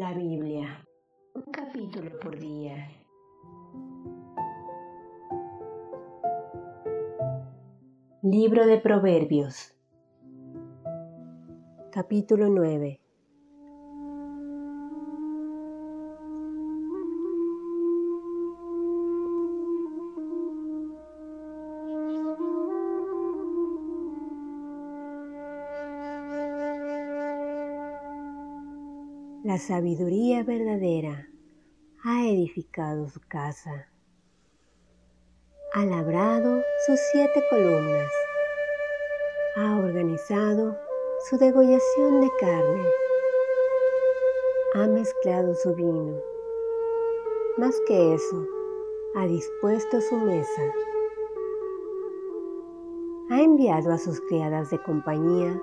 La Biblia, un capítulo por día. Libro de Proverbios, capítulo 9. La sabiduría verdadera ha edificado su casa, ha labrado sus siete columnas, ha organizado su degollación de carne, ha mezclado su vino. Más que eso, ha dispuesto su mesa, ha enviado a sus criadas de compañía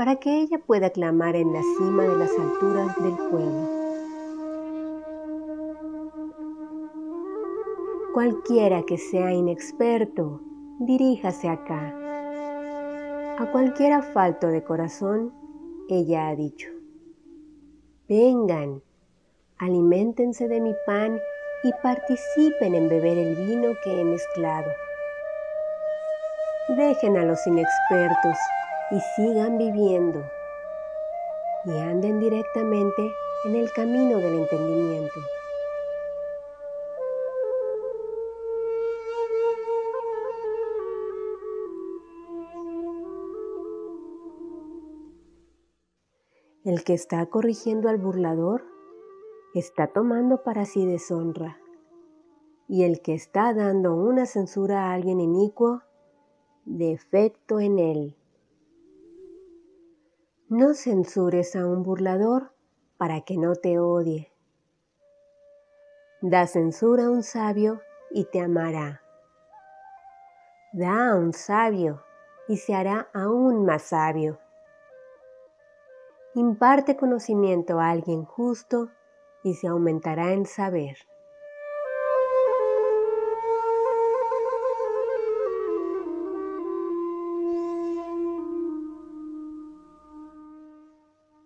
para que ella pueda clamar en la cima de las alturas del pueblo. Cualquiera que sea inexperto, diríjase acá. A cualquiera falto de corazón, ella ha dicho, vengan, aliméntense de mi pan y participen en beber el vino que he mezclado. Dejen a los inexpertos y sigan viviendo y anden directamente en el camino del entendimiento. El que está corrigiendo al burlador está tomando para sí deshonra, y el que está dando una censura a alguien inicuo, defecto en él. No censures a un burlador para que no te odie. Da censura a un sabio y te amará. Da a un sabio y se hará aún más sabio. Imparte conocimiento a alguien justo y se aumentará en saber.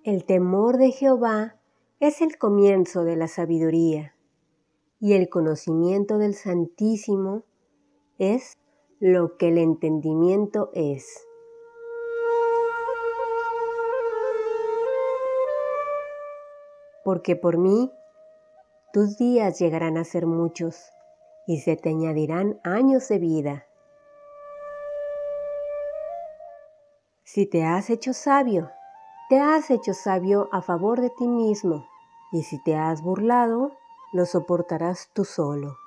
El temor de Jehová es el comienzo de la sabiduría, y el conocimiento del Santísimo es lo que el entendimiento es. Porque por mí tus días llegarán a ser muchos, y se te añadirán años de vida. Si te has hecho sabio, te has hecho sabio a favor de ti mismo, y si te has burlado, lo soportarás tú solo.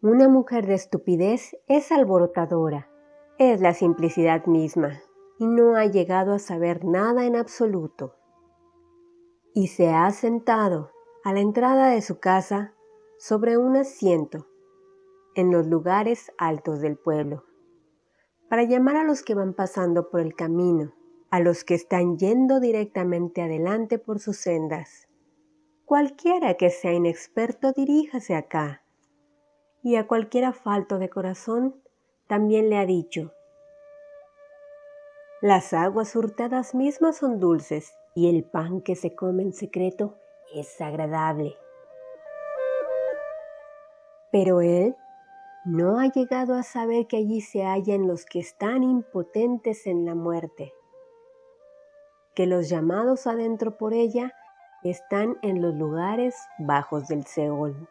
Una mujer de estupidez es alborotadora, es la simplicidad misma, y no ha llegado a saber nada en absoluto y se ha sentado a la entrada de su casa sobre un asiento en los lugares altos del pueblo, para llamar a los que van pasando por el camino, a los que están yendo directamente adelante por sus sendas. Cualquiera que sea inexperto diríjase acá, y a cualquiera falto de corazón también le ha dicho, las aguas hurtadas mismas son dulces y el pan que se come en secreto es agradable. Pero él no ha llegado a saber que allí se hallan los que están impotentes en la muerte, que los llamados adentro por ella están en los lugares bajos del Seol.